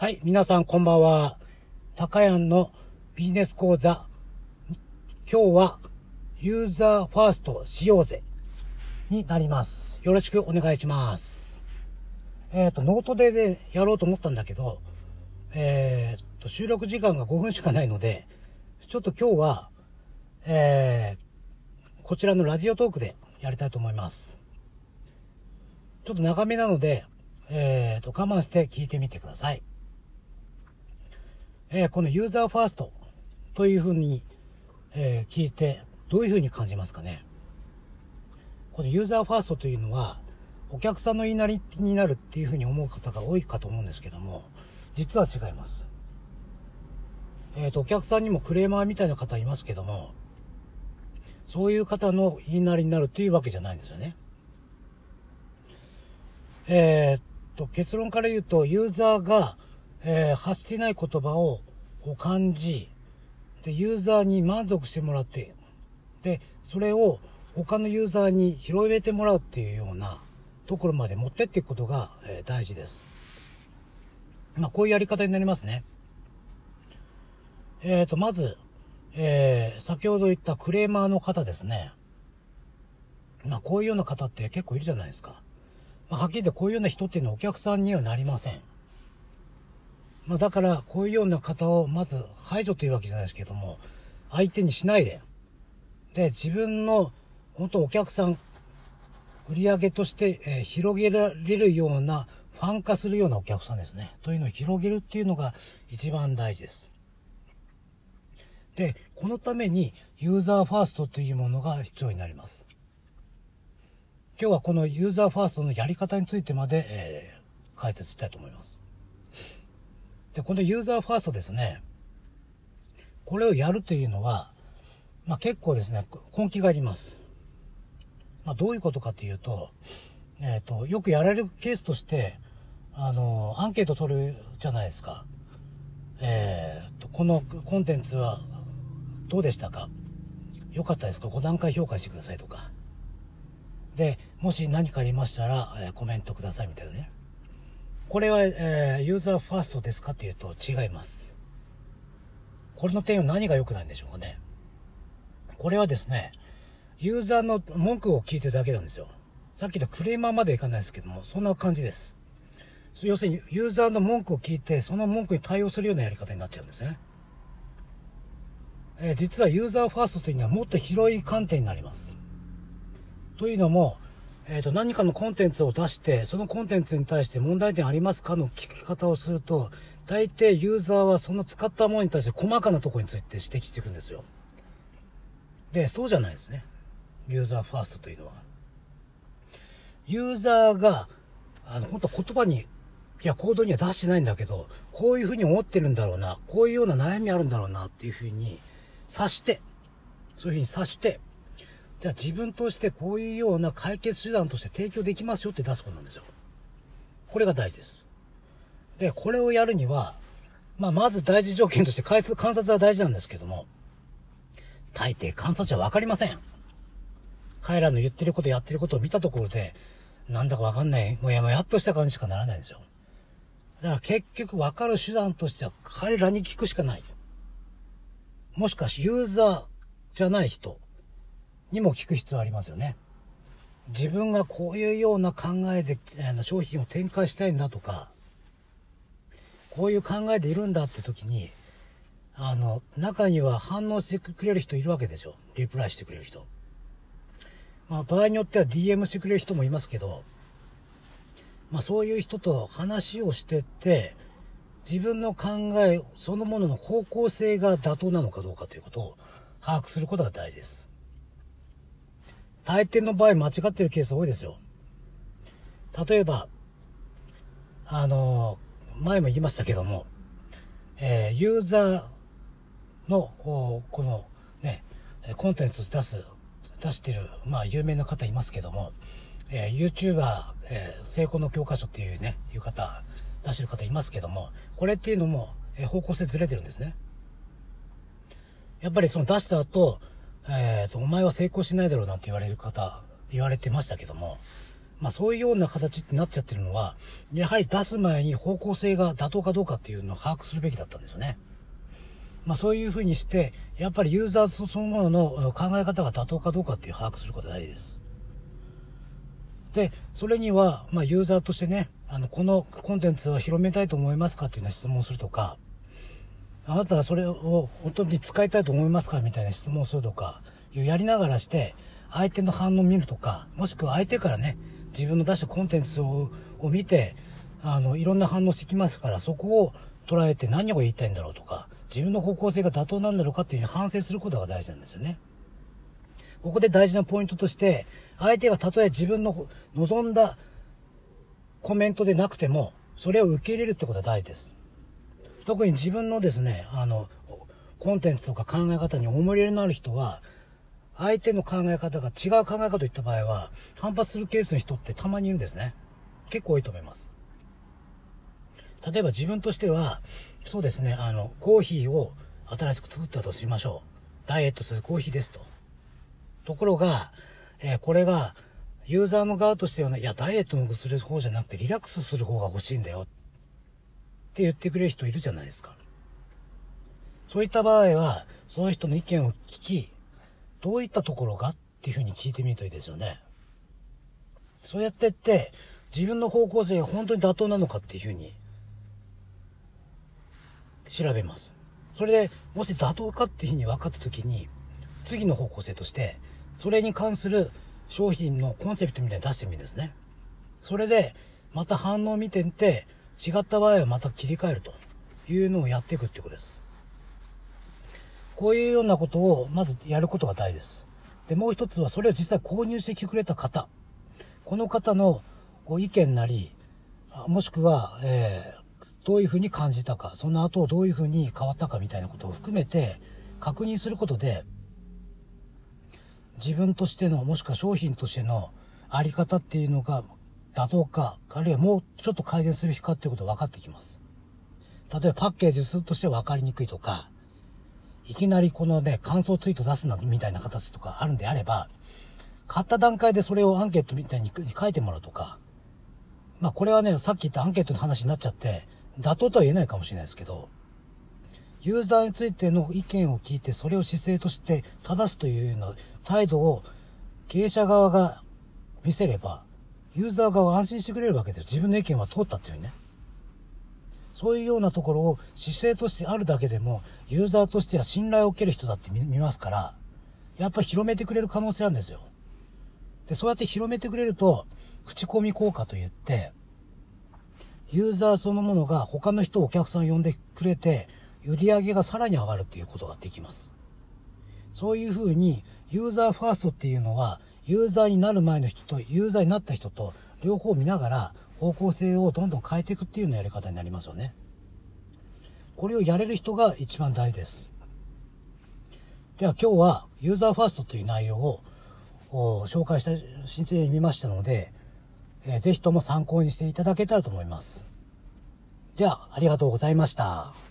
はい、皆さんこんばんは。高谷のビジネス講座。今日はユーザーファーストしようぜになります。よろしくお願いします。えっ、と、ノートで、ね、やろうと思ったんだけど、えっ、と、収録時間が5分しかないので、ちょっと今日は、えー、こちらのラジオトークでやりたいと思います。ちょっと長めなので、えー、と、我慢して聞いてみてください。えーこのユーザーファーストというふうに、えー聞いて、どういうふうに感じますかね？このユーザーファーストというのは、お客さんの言いなりになるっていうふうに思う方が多いかと思うんですけども、実は違います。えっ、と、お客さんにもクレーマーみたいな方いますけども、そういう方の言いなりになるっていうわけじゃないんですよね。えーっと、結論から言うと、ユーザーが、えー発してない言葉を感じ、で、ユーザーに満足してもらって、で、それを他のユーザーに広めてもらうっていうようなところまで持ってっていくことが、えー大事です。まあ、こういうやり方になりますね。えーと、まず、えー先ほど言ったクレーマーの方ですね。まあ、こういうような方って結構いるじゃないですか。まあ、はっきり言ってこういうような人っていうのはお客さんにはなりません。まあ、だから、こういうような方をまず排除というわけじゃないですけども、相手にしないで、で、自分の、本当お客さん、売り上げとして、えー広げられるような、ファン化するようなお客さんですね。というのを広げるっていうのが一番大事です。で、このためにユーザーファーストというものが必要になります。今日はこのユーザーファーストのやり方についてまで、えー解説したいと思います。で、このユーザーファーストですね、これをやるというのは、まあ、結構ですね、根気がいります。まあ、どういうことかというと、えっ、と、よくやられるケースとして、あの、アンケート取るじゃないですか。えーと、このコンテンツはどうでしたか？良かったですか ?5 段階評価してくださいとか。で、もし何かありましたら、えーコメントくださいみたいなね。これは、えーユーザーファーストですかっていうと違います。これの点は何が良くないんでしょうかね。これはですね、ユーザーの文句を聞いてるだけなんですよ。さっき言ったクレーマーまでいかないですけども、そんな感じです。要するに、ユーザーの文句を聞いて、その文句に対応するようなやり方になっちゃうんですね。えー実はユーザーファーストというのはもっと広い観点になります。というのも、えー、と何かのコンテンツを出して、そのコンテンツに対して問題点ありますか？の聞き方をすると、大抵ユーザーはその使ったものに対して細かなところについて指摘していくんですよ。で、そうじゃないですね。ユーザーファーストというのは。ユーザーが、あの、本当言葉に、いや、行動には出してないんだけど、こういうふうに思ってるんだろうな、こういうような悩みあるんだろうなっていうふうに察して、そういうふうに察して、じゃあ自分としてこういうような解決手段として提供できますよって出すことなんですよ。これが大事です。で、これをやるには、まあ、まず大事条件として観察観察は大事なんですけども、大抵観察はわかりません。彼らの言ってることやってることを見たところで、なんだかわかんない、もやもやっとした感じしかならないんですよ。だから結局わかる手段としては彼らに聞くしかない。もしかしユーザーじゃない人にも聞く必要ありますよね。自分がこういうような考えで商品を展開したいんだとか、こういう考えでいるんだって時に、あの、中には反応してくれる人いるわけでしょ。リプライしてくれる人。まあ、場合によっては DM してくれる人もいますけど、まあ、そういう人と話をしてって、自分の考えそのものの方向性が妥当なのかどうかということを把握することが大事です。大抵の場合間違ってるケース多いですよ。例えば、あの、前も言いましたけども、えーユーザーの、このね、コンテンツを出す、出してる、まあ有名な方いますけども、えー YouTuber、えー成功の教科書っていうね、いう方、出してる方いますけども、これっていうのも、えー方向性ずれてるんですね。やっぱりその出した後、えーと、お前は成功しないだろうなんて言われる方、言われてましたけども、まあそういうような形ってなっちゃってるのは、やはり出す前に方向性が妥当かどうかっていうのを把握するべきだったんですよね。まあそういうふうにして、やっぱりユーザーそのものの考え方が妥当かどうかっていう把握することが大事です。で、それには、まあユーザーとしてね、あの、このコンテンツは広めたいと思いますかっていうような質問をするとか、あなたはそれを本当に使いたいと思いますか？みたいな質問をするとか、やりながらして、相手の反応を見るとか、もしくは相手からね、自分の出したコンテンツをを見て、あの、いろんな反応してきますから、そこを捉えて何を言いたいんだろうとか、自分の方向性が妥当なんだろうかっていうふうに反省することが大事なんですよね。ここで大事なポイントとして、相手がたとえ自分の望んだコメントでなくても、それを受け入れるってことは大事です。特に自分のですね、あの、コンテンツとか考え方に思い入れのある人は、相手の考え方が違う考え方といった場合は、反発するケースの人ってたまにいるんですね。結構多いと思います。例えば自分としては、そうですね、あの、コーヒーを新しく作ったとしましょう。ダイエットするコーヒーですと。ところが、えー、これが、ユーザーの側としてはね、いや、ダイエットのする方じゃなくて、リラックスする方が欲しいんだよ。って言ってくれる人いるじゃないですか。そういった場合は、その人の意見を聞き、どういったところがっていうふうに聞いてみるといいですよね。そうやってって、自分の方向性が本当に妥当なのかっていうふうに調べます。それで、もし妥当かっていうふうに分かった時に、次の方向性として、それに関する商品のコンセプトみたいに出してみるんですね。それで、また反応を見てみて、違った場合はまた切り替えるというのをやっていくってことです。こういうようなことをまずやることが大事です。で、もう一つはそれを実際購入してきてくれた方。この方の意見なり、もしくは、えー、どういうふうに感じたか、その後どういうふうに変わったかみたいなことを含めて確認することで、自分としての、もしくは商品としてのあり方っていうのが妥当か、あるいはもうちょっと改善すべきかっていうことが分かってきます。例えばパッケージとして分かりにくいとか、いきなりこのね、感想ツイート出すな、みたいな形とかあるんであれば、買った段階でそれをアンケートみたいに書いてもらうとか、まあこれはね、さっき言ったアンケートの話になっちゃって、妥当とは言えないかもしれないですけど、ユーザーについての意見を聞いて、それを姿勢として正すというような態度を経営者側が見せれば、ユーザー側は安心してくれるわけです。自分の意見は通ったっていうね。そういうようなところを姿勢としてあるだけでも、ユーザーとしては信頼を受ける人だって見ますから、やっぱ広めてくれる可能性あるんですよ。で、そうやって広めてくれると、口コミ効果といって、ユーザーそのものが他の人をお客さん呼んでくれて、売り上げがさらに上がるっていうことができます。そういうふうに、ユーザーファーストっていうのは、ユーザーになる前の人と、ユーザーになった人と、両方見ながら、方向性をどんどん変えていくっていうようなやり方になりますよね。これをやれる人が一番大事です。では今日はユーザーファーストという内容を紹介したしてみましたので、えー、ぜひとも参考にしていただけたらと思います。では、ありがとうございました。